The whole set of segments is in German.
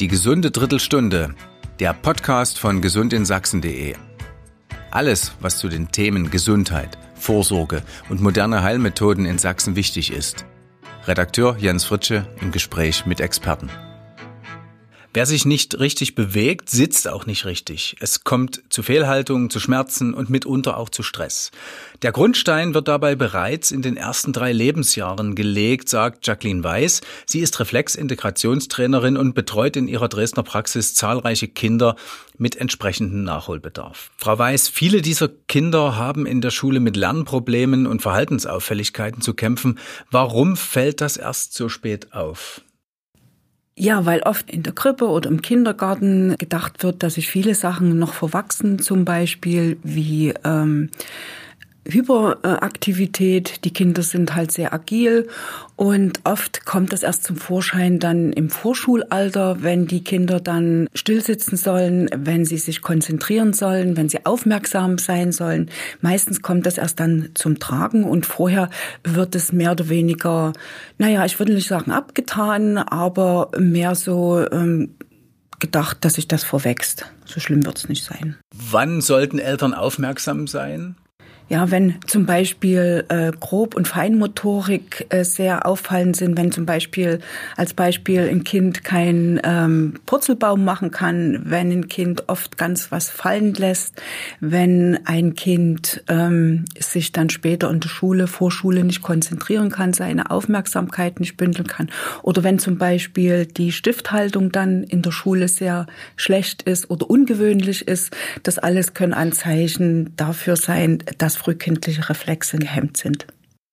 Die gesunde Drittelstunde, der Podcast von gesundinSachsen.de. Alles, was zu den Themen Gesundheit, Vorsorge und moderne Heilmethoden in Sachsen wichtig ist. Redakteur Jens Fritsche im Gespräch mit Experten. Wer sich nicht richtig bewegt, sitzt auch nicht richtig. Es kommt zu Fehlhaltungen, zu Schmerzen und mitunter auch zu Stress. Der Grundstein wird dabei bereits in den ersten drei Lebensjahren gelegt, sagt Jacqueline Weiß. Sie ist Reflexintegrationstrainerin und betreut in ihrer Dresdner Praxis zahlreiche Kinder mit entsprechendem Nachholbedarf. Frau Weiß, viele dieser Kinder haben in der Schule mit Lernproblemen und Verhaltensauffälligkeiten zu kämpfen. Warum fällt das erst so spät auf? Ja, weil oft in der Krippe oder im Kindergarten gedacht wird, dass sich viele Sachen noch verwachsen, zum Beispiel wie ähm, Hyperaktivität. Die Kinder sind halt sehr agil und oft kommt das erst zum Vorschein dann im Vorschulalter, wenn die Kinder dann stillsitzen sollen, wenn sie sich konzentrieren sollen, wenn sie aufmerksam sein sollen. Meistens kommt das erst dann zum Tragen und vorher wird es mehr oder weniger, naja, ich würde nicht sagen abgetan, aber mehr so ähm, gedacht, dass sich das vorwächst. So schlimm wird es nicht sein. Wann sollten Eltern aufmerksam sein? Ja, wenn zum Beispiel äh, Grob- und Feinmotorik äh, sehr auffallend sind, wenn zum Beispiel als Beispiel ein Kind keinen ähm, Purzelbaum machen kann, wenn ein Kind oft ganz was fallen lässt, wenn ein Kind ähm, sich dann später in der Schule, Vorschule nicht konzentrieren kann, seine Aufmerksamkeit nicht bündeln kann, oder wenn zum Beispiel die Stifthaltung dann in der Schule sehr schlecht ist oder ungewöhnlich ist, das alles können Anzeichen dafür sein, dass dass frühkindliche Reflexe gehemmt sind.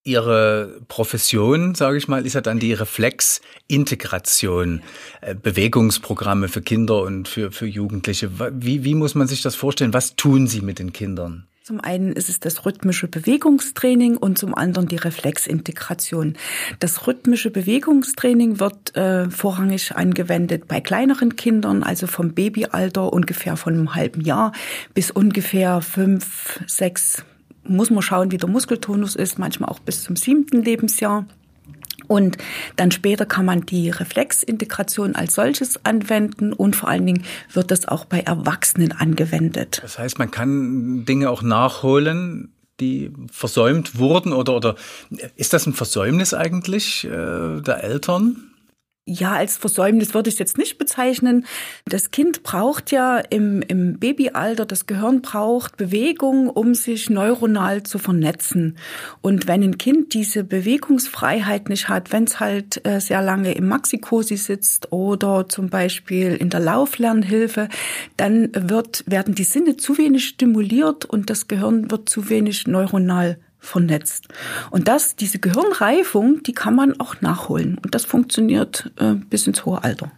Ihre Profession, sage ich mal, ist ja dann die Reflexintegration, äh, Bewegungsprogramme für Kinder und für, für Jugendliche. Wie, wie muss man sich das vorstellen? Was tun Sie mit den Kindern? Zum einen ist es das rhythmische Bewegungstraining und zum anderen die Reflexintegration. Das rhythmische Bewegungstraining wird äh, vorrangig angewendet bei kleineren Kindern, also vom Babyalter ungefähr von einem halben Jahr bis ungefähr fünf, sechs muss man schauen, wie der Muskeltonus ist, manchmal auch bis zum siebten Lebensjahr. Und dann später kann man die Reflexintegration als solches anwenden und vor allen Dingen wird das auch bei Erwachsenen angewendet. Das heißt, man kann Dinge auch nachholen, die versäumt wurden oder, oder ist das ein Versäumnis eigentlich äh, der Eltern? Ja, als Versäumnis würde ich es jetzt nicht bezeichnen. Das Kind braucht ja im, im Babyalter, das Gehirn braucht Bewegung, um sich neuronal zu vernetzen. Und wenn ein Kind diese Bewegungsfreiheit nicht hat, wenn es halt äh, sehr lange im Maxikosi sitzt oder zum Beispiel in der Lauflernhilfe, dann wird, werden die Sinne zu wenig stimuliert und das Gehirn wird zu wenig neuronal vernetzt. Und das, diese Gehirnreifung, die kann man auch nachholen. Und das funktioniert äh, bis ins hohe Alter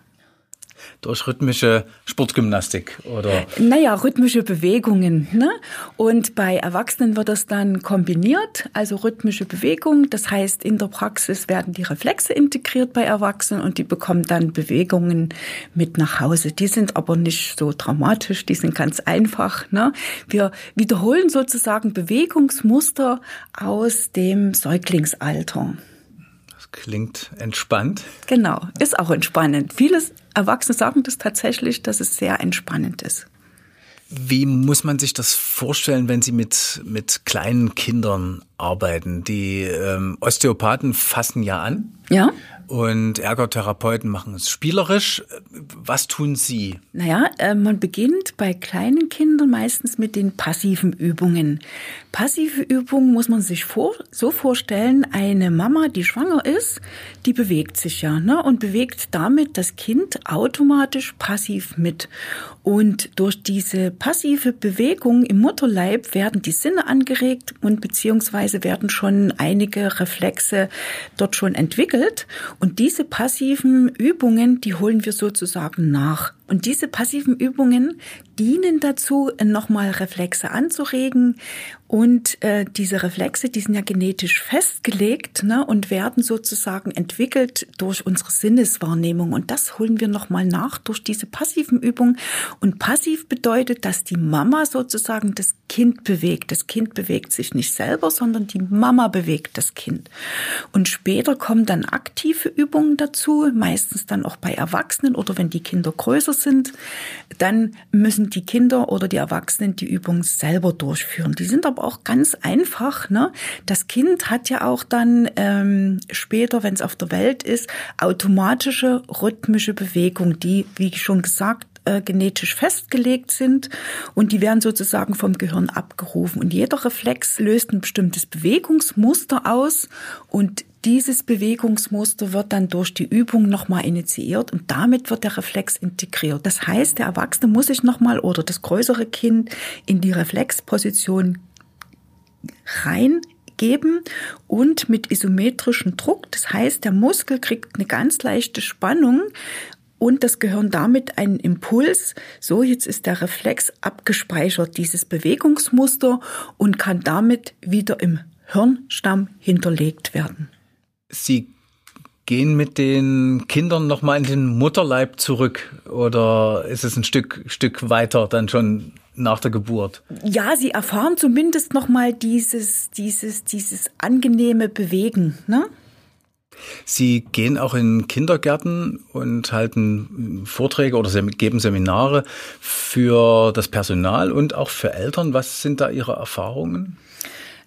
durch rhythmische Sportgymnastik oder? Naja, rhythmische Bewegungen. Ne? Und bei Erwachsenen wird das dann kombiniert, also rhythmische Bewegung. Das heißt, in der Praxis werden die Reflexe integriert bei Erwachsenen und die bekommen dann Bewegungen mit nach Hause. Die sind aber nicht so dramatisch, die sind ganz einfach. Ne? Wir wiederholen sozusagen Bewegungsmuster aus dem Säuglingsalter. Klingt entspannt. Genau, ist auch entspannend. Viele Erwachsene sagen das tatsächlich, dass es sehr entspannend ist. Wie muss man sich das vorstellen, wenn Sie mit, mit kleinen Kindern arbeiten? Die ähm, Osteopathen fassen ja an. Ja und Ergotherapeuten machen es spielerisch. Was tun Sie? Naja, äh, man beginnt bei kleinen Kindern meistens mit den passiven Übungen. Passive Übungen muss man sich vor, so vorstellen, eine Mama, die schwanger ist, die bewegt sich ja ne, und bewegt damit das Kind automatisch passiv mit. Und durch diese passive Bewegung im Mutterleib werden die Sinne angeregt und beziehungsweise werden schon einige Reflexe dort schon entwickelt. Und diese passiven Übungen, die holen wir sozusagen nach. Und diese passiven Übungen dienen dazu, nochmal Reflexe anzuregen. Und äh, diese Reflexe, die sind ja genetisch festgelegt ne, und werden sozusagen entwickelt durch unsere Sinneswahrnehmung. Und das holen wir nochmal nach durch diese passiven Übungen. Und passiv bedeutet, dass die Mama sozusagen das Kind bewegt. Das Kind bewegt sich nicht selber, sondern die Mama bewegt das Kind. Und später kommen dann aktive Übungen dazu, meistens dann auch bei Erwachsenen oder wenn die Kinder größer sind. Dann müssen die Kinder oder die Erwachsenen die Übung selber durchführen. Die sind aber auch ganz einfach. Ne? Das Kind hat ja auch dann ähm, später, wenn es auf der Welt ist, automatische rhythmische Bewegung, die, wie schon gesagt, äh, genetisch festgelegt sind und die werden sozusagen vom Gehirn abgerufen. Und jeder Reflex löst ein bestimmtes Bewegungsmuster aus und dieses Bewegungsmuster wird dann durch die Übung nochmal initiiert und damit wird der Reflex integriert. Das heißt, der Erwachsene muss sich nochmal oder das größere Kind in die Reflexposition reingeben und mit isometrischem Druck. Das heißt, der Muskel kriegt eine ganz leichte Spannung und das Gehirn damit einen Impuls. So, jetzt ist der Reflex abgespeichert, dieses Bewegungsmuster und kann damit wieder im Hirnstamm hinterlegt werden. Sie gehen mit den Kindern nochmal in den Mutterleib zurück oder ist es ein Stück, Stück weiter dann schon nach der Geburt? Ja, sie erfahren zumindest nochmal dieses, dieses, dieses angenehme Bewegen, ne? Sie gehen auch in Kindergärten und halten Vorträge oder geben Seminare für das Personal und auch für Eltern. Was sind da Ihre Erfahrungen?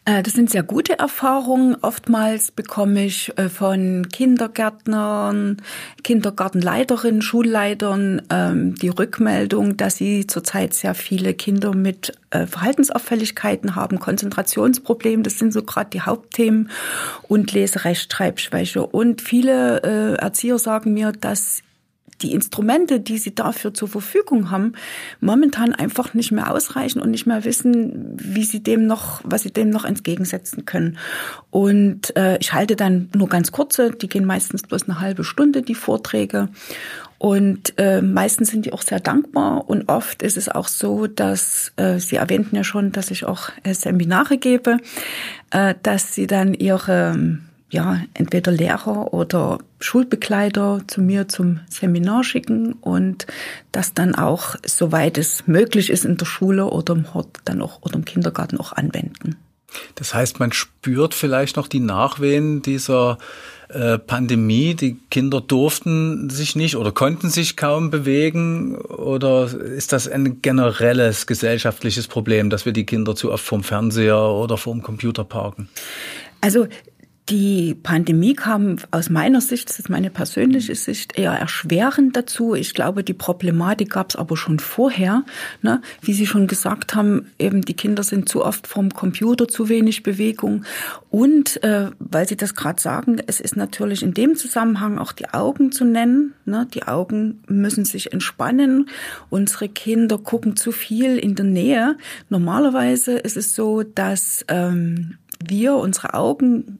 Äh, das sind sehr gute Erfahrungen. Oftmals bekomme ich äh, von Kindergärtnern, Kindergartenleiterinnen, Schulleitern ähm, die Rückmeldung, dass sie zurzeit sehr viele Kinder mit äh, Verhaltensauffälligkeiten haben, Konzentrationsprobleme, das sind so gerade die Hauptthemen und Leserechtschreibschwäche. Und viele Erzieher sagen mir, dass die Instrumente, die sie dafür zur Verfügung haben, momentan einfach nicht mehr ausreichen und nicht mehr wissen, wie sie dem noch, was sie dem noch entgegensetzen können. Und äh, ich halte dann nur ganz kurze, die gehen meistens bloß eine halbe Stunde, die Vorträge. Und äh, meistens sind die auch sehr dankbar und oft ist es auch so, dass äh, Sie erwähnten ja schon, dass ich auch äh, Seminare gebe, äh, dass sie dann ihre ja, entweder Lehrer oder Schulbegleiter zu mir zum Seminar schicken und das dann auch, soweit es möglich ist, in der Schule oder im Hort dann auch oder im Kindergarten auch anwenden. Das heißt, man spürt vielleicht noch die Nachwehen dieser äh, Pandemie. Die Kinder durften sich nicht oder konnten sich kaum bewegen. Oder ist das ein generelles gesellschaftliches Problem, dass wir die Kinder zu oft vorm Fernseher oder vorm Computer parken? Also die Pandemie kam aus meiner Sicht, das ist meine persönliche Sicht, eher erschwerend dazu. Ich glaube, die Problematik gab es aber schon vorher. Ne? Wie Sie schon gesagt haben, eben die Kinder sind zu oft vom Computer, zu wenig Bewegung. Und äh, weil Sie das gerade sagen, es ist natürlich in dem Zusammenhang auch die Augen zu nennen. Ne? Die Augen müssen sich entspannen. Unsere Kinder gucken zu viel in der Nähe. Normalerweise ist es so, dass ähm, wir unsere Augen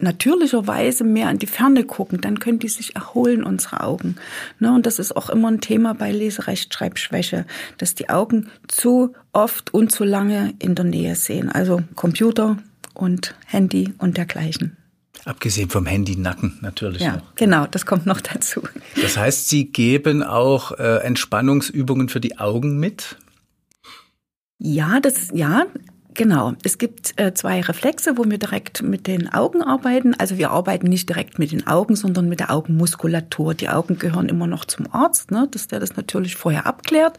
natürlicherweise mehr an die Ferne gucken, dann können die sich erholen, unsere Augen. Ne, und das ist auch immer ein Thema bei Leserechtschreibschwäche, dass die Augen zu oft und zu lange in der Nähe sehen. Also Computer und Handy und dergleichen. Abgesehen vom Handy Nacken natürlich ja, noch. Genau, das kommt noch dazu. Das heißt, Sie geben auch äh, Entspannungsübungen für die Augen mit? Ja, das ja, Genau. Es gibt äh, zwei Reflexe, wo wir direkt mit den Augen arbeiten. Also wir arbeiten nicht direkt mit den Augen, sondern mit der Augenmuskulatur. Die Augen gehören immer noch zum Arzt, ne, dass der das natürlich vorher abklärt.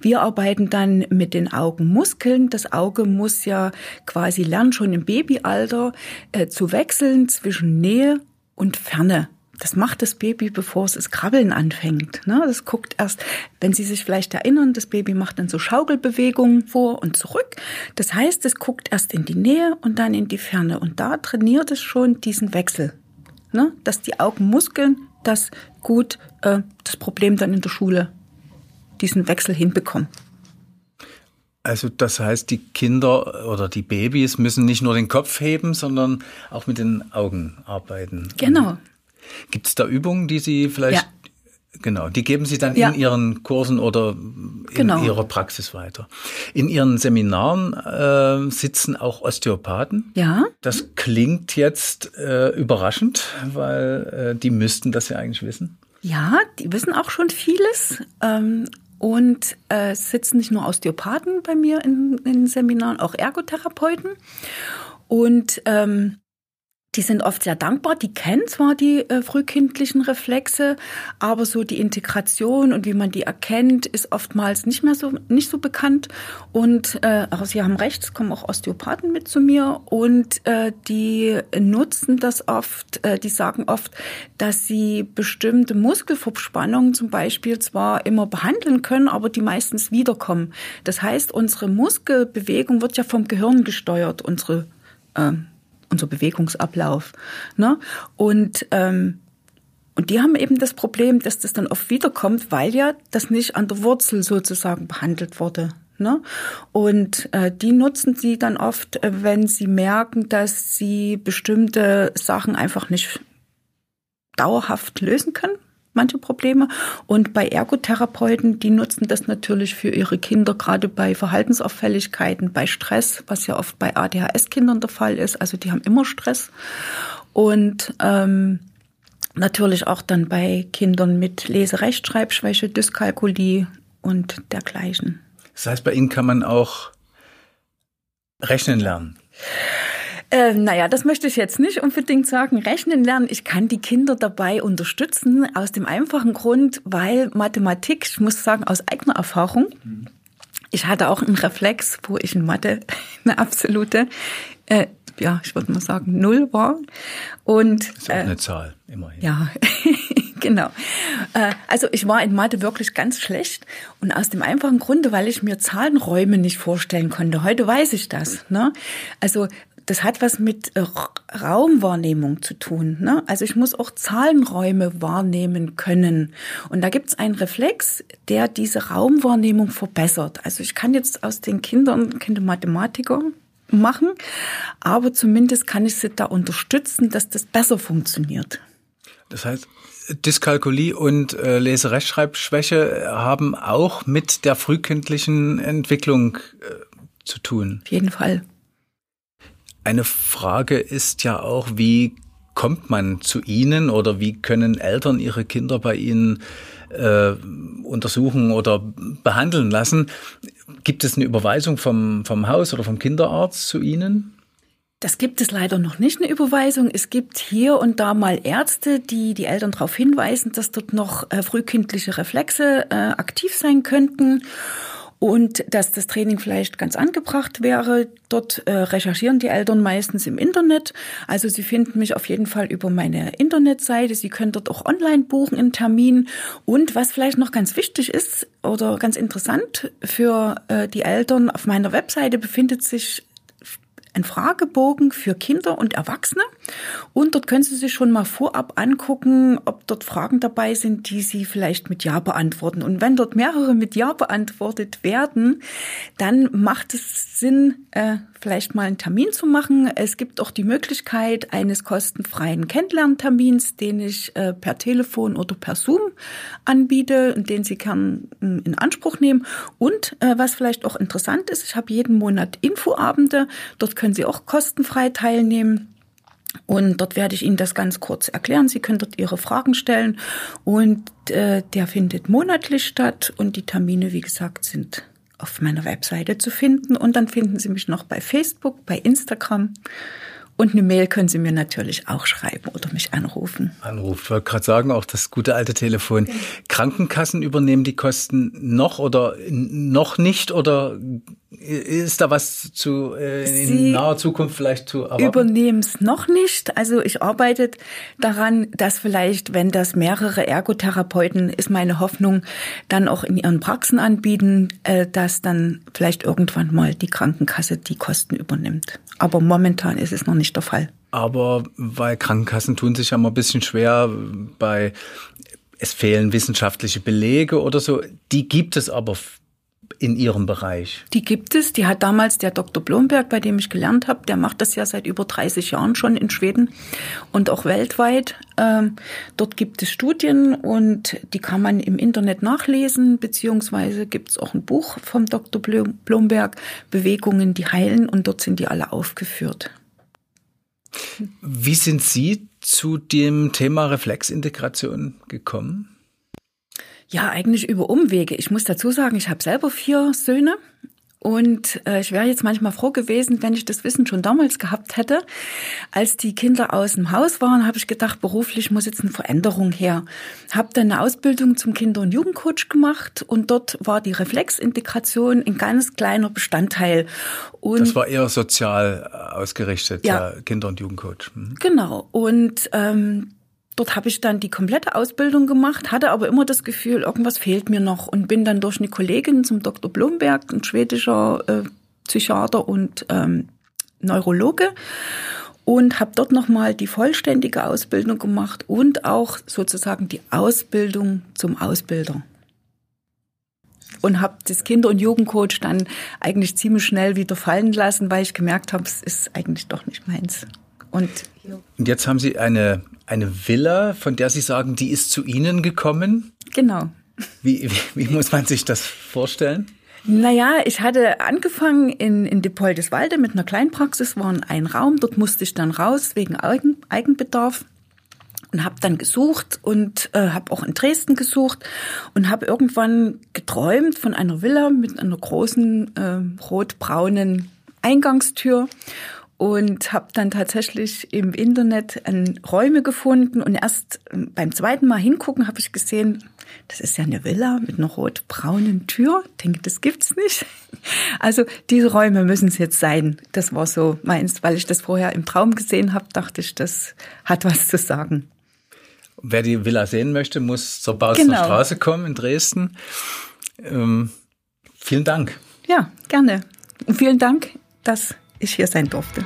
Wir arbeiten dann mit den Augenmuskeln. Das Auge muss ja quasi lernen, schon im Babyalter äh, zu wechseln zwischen Nähe und Ferne. Das macht das Baby, bevor es das Krabbeln anfängt. Ne? Das guckt erst, wenn Sie sich vielleicht erinnern, das Baby macht dann so Schaukelbewegungen vor und zurück. Das heißt, es guckt erst in die Nähe und dann in die Ferne. Und da trainiert es schon diesen Wechsel. Ne? Dass die Augenmuskeln das gut, äh, das Problem dann in der Schule, diesen Wechsel hinbekommen. Also das heißt, die Kinder oder die Babys müssen nicht nur den Kopf heben, sondern auch mit den Augen arbeiten. Genau. Gibt es da Übungen, die Sie vielleicht ja. Genau, die geben Sie dann ja. in Ihren Kursen oder in genau. Ihrer Praxis weiter. In Ihren Seminaren äh, sitzen auch Osteopathen. Ja. Das klingt jetzt äh, überraschend, weil äh, die müssten das ja eigentlich wissen. Ja, die wissen auch schon vieles. Ähm, und äh, sitzen nicht nur Osteopathen bei mir in, in Seminaren, auch Ergotherapeuten. Und ähm, die sind oft sehr dankbar, die kennen zwar die äh, frühkindlichen Reflexe, aber so die Integration und wie man die erkennt, ist oftmals nicht mehr so nicht so bekannt. Und äh, aber Sie haben recht, es kommen auch Osteopathen mit zu mir und äh, die nutzen das oft, äh, die sagen oft, dass sie bestimmte Muskelverspannungen zum Beispiel zwar immer behandeln können, aber die meistens wiederkommen. Das heißt, unsere Muskelbewegung wird ja vom Gehirn gesteuert, unsere äh, unser Bewegungsablauf. Ne? Und, ähm, und die haben eben das Problem, dass das dann oft wiederkommt, weil ja das nicht an der Wurzel sozusagen behandelt wurde. Ne? Und äh, die nutzen sie dann oft, äh, wenn sie merken, dass sie bestimmte Sachen einfach nicht dauerhaft lösen können manche Probleme. Und bei Ergotherapeuten, die nutzen das natürlich für ihre Kinder, gerade bei Verhaltensauffälligkeiten, bei Stress, was ja oft bei ADHS-Kindern der Fall ist. Also die haben immer Stress. Und ähm, natürlich auch dann bei Kindern mit Leserechtschreibschwäche, Dyskalkulie und dergleichen. Das heißt, bei Ihnen kann man auch rechnen lernen. Äh, naja, das möchte ich jetzt nicht unbedingt sagen. Rechnen lernen, ich kann die Kinder dabei unterstützen, aus dem einfachen Grund, weil Mathematik, ich muss sagen, aus eigener Erfahrung, ich hatte auch einen Reflex, wo ich in Mathe eine absolute, äh, ja, ich würde mal sagen, null war. Und, das ist auch äh, eine Zahl, immerhin. Ja, genau. Äh, also ich war in Mathe wirklich ganz schlecht und aus dem einfachen Grunde, weil ich mir Zahlenräume nicht vorstellen konnte. Heute weiß ich das. Ne? Also das hat was mit äh, Raumwahrnehmung zu tun. Ne? Also ich muss auch Zahlenräume wahrnehmen können. Und da gibt es einen Reflex, der diese Raumwahrnehmung verbessert. Also ich kann jetzt aus den Kindern, Kinder Mathematiker machen, aber zumindest kann ich sie da unterstützen, dass das besser funktioniert. Das heißt, Dyskalkulie und äh, Leserechtschreibschwäche haben auch mit der frühkindlichen Entwicklung äh, zu tun. Auf jeden Fall. Eine Frage ist ja auch, wie kommt man zu Ihnen oder wie können Eltern ihre Kinder bei Ihnen äh, untersuchen oder behandeln lassen? Gibt es eine Überweisung vom, vom Haus oder vom Kinderarzt zu Ihnen? Das gibt es leider noch nicht, eine Überweisung. Es gibt hier und da mal Ärzte, die die Eltern darauf hinweisen, dass dort noch äh, frühkindliche Reflexe äh, aktiv sein könnten und dass das Training vielleicht ganz angebracht wäre. Dort äh, recherchieren die Eltern meistens im Internet. Also sie finden mich auf jeden Fall über meine Internetseite. Sie können dort auch online buchen einen Termin. Und was vielleicht noch ganz wichtig ist oder ganz interessant für äh, die Eltern, auf meiner Webseite befindet sich ein Fragebogen für Kinder und Erwachsene. Und dort können Sie sich schon mal vorab angucken, ob dort Fragen dabei sind, die Sie vielleicht mit Ja beantworten. Und wenn dort mehrere mit Ja beantwortet werden, dann macht es Sinn, äh, vielleicht mal einen Termin zu machen. Es gibt auch die Möglichkeit eines kostenfreien Kennenlerntermins, den ich äh, per Telefon oder per Zoom anbiete und den Sie kann hm, in Anspruch nehmen. Und äh, was vielleicht auch interessant ist, ich habe jeden Monat Infoabende. Dort können Sie auch kostenfrei teilnehmen. Und dort werde ich Ihnen das ganz kurz erklären. Sie können dort Ihre Fragen stellen. Und äh, der findet monatlich statt. Und die Termine, wie gesagt, sind auf meiner Webseite zu finden. Und dann finden Sie mich noch bei Facebook, bei Instagram. Und eine Mail können Sie mir natürlich auch schreiben oder mich anrufen. Anrufen. Ich wollte gerade sagen, auch das gute alte Telefon. Ja. Krankenkassen übernehmen die Kosten noch oder noch nicht oder ist da was zu äh, in Sie naher Zukunft vielleicht zu erwarten? Übernehmen es noch nicht. Also ich arbeite daran, dass vielleicht, wenn das mehrere Ergotherapeuten, ist meine Hoffnung, dann auch in ihren Praxen anbieten, äh, dass dann vielleicht irgendwann mal die Krankenkasse die Kosten übernimmt. Aber momentan ist es noch nicht der Fall. Aber weil Krankenkassen tun sich ja immer ein bisschen schwer bei es fehlen wissenschaftliche Belege oder so. Die gibt es aber in Ihrem Bereich? Die gibt es. Die hat damals der Dr. Blomberg, bei dem ich gelernt habe, der macht das ja seit über 30 Jahren schon in Schweden und auch weltweit. Ähm, dort gibt es Studien und die kann man im Internet nachlesen, beziehungsweise gibt es auch ein Buch vom Dr. Blomberg, Bewegungen, die heilen, und dort sind die alle aufgeführt. Wie sind Sie zu dem Thema Reflexintegration gekommen? Ja, eigentlich über Umwege. Ich muss dazu sagen, ich habe selber vier Söhne und äh, ich wäre jetzt manchmal froh gewesen, wenn ich das Wissen schon damals gehabt hätte. Als die Kinder aus dem Haus waren, habe ich gedacht, beruflich muss jetzt eine Veränderung her. Habe dann eine Ausbildung zum Kinder- und Jugendcoach gemacht und dort war die Reflexintegration ein ganz kleiner Bestandteil. Und das war eher sozial ausgerichtet, ja, Kinder- und Jugendcoach. Mhm. Genau. Und ähm, Dort habe ich dann die komplette Ausbildung gemacht, hatte aber immer das Gefühl, irgendwas fehlt mir noch und bin dann durch eine Kollegin zum Dr. Blomberg, ein schwedischer äh, Psychiater und ähm, Neurologe und habe dort nochmal die vollständige Ausbildung gemacht und auch sozusagen die Ausbildung zum Ausbilder. Und habe das Kinder- und Jugendcoach dann eigentlich ziemlich schnell wieder fallen lassen, weil ich gemerkt habe, es ist eigentlich doch nicht meins. Und, und jetzt haben Sie eine eine Villa, von der Sie sagen, die ist zu Ihnen gekommen? Genau. Wie, wie, wie muss man sich das vorstellen? Naja, ich hatte angefangen in, in Depoldeswalde mit einer Kleinpraxis, war ein Raum, dort musste ich dann raus wegen Eigen, Eigenbedarf und habe dann gesucht und äh, habe auch in Dresden gesucht und habe irgendwann geträumt von einer Villa mit einer großen äh, rot-braunen Eingangstür und habe dann tatsächlich im Internet Räume gefunden und erst ähm, beim zweiten Mal hingucken habe ich gesehen, das ist ja eine Villa mit einer rot-braunen Tür. Ich denke, das gibt's nicht. Also diese Räume müssen es jetzt sein. Das war so meins, weil ich das vorher im Traum gesehen habe, dachte ich, das hat was zu sagen. Wer die Villa sehen möchte, muss zur Bausner genau. Straße kommen in Dresden. Ähm, vielen Dank. Ja, gerne. Und vielen Dank, dass ich hier sein durfte.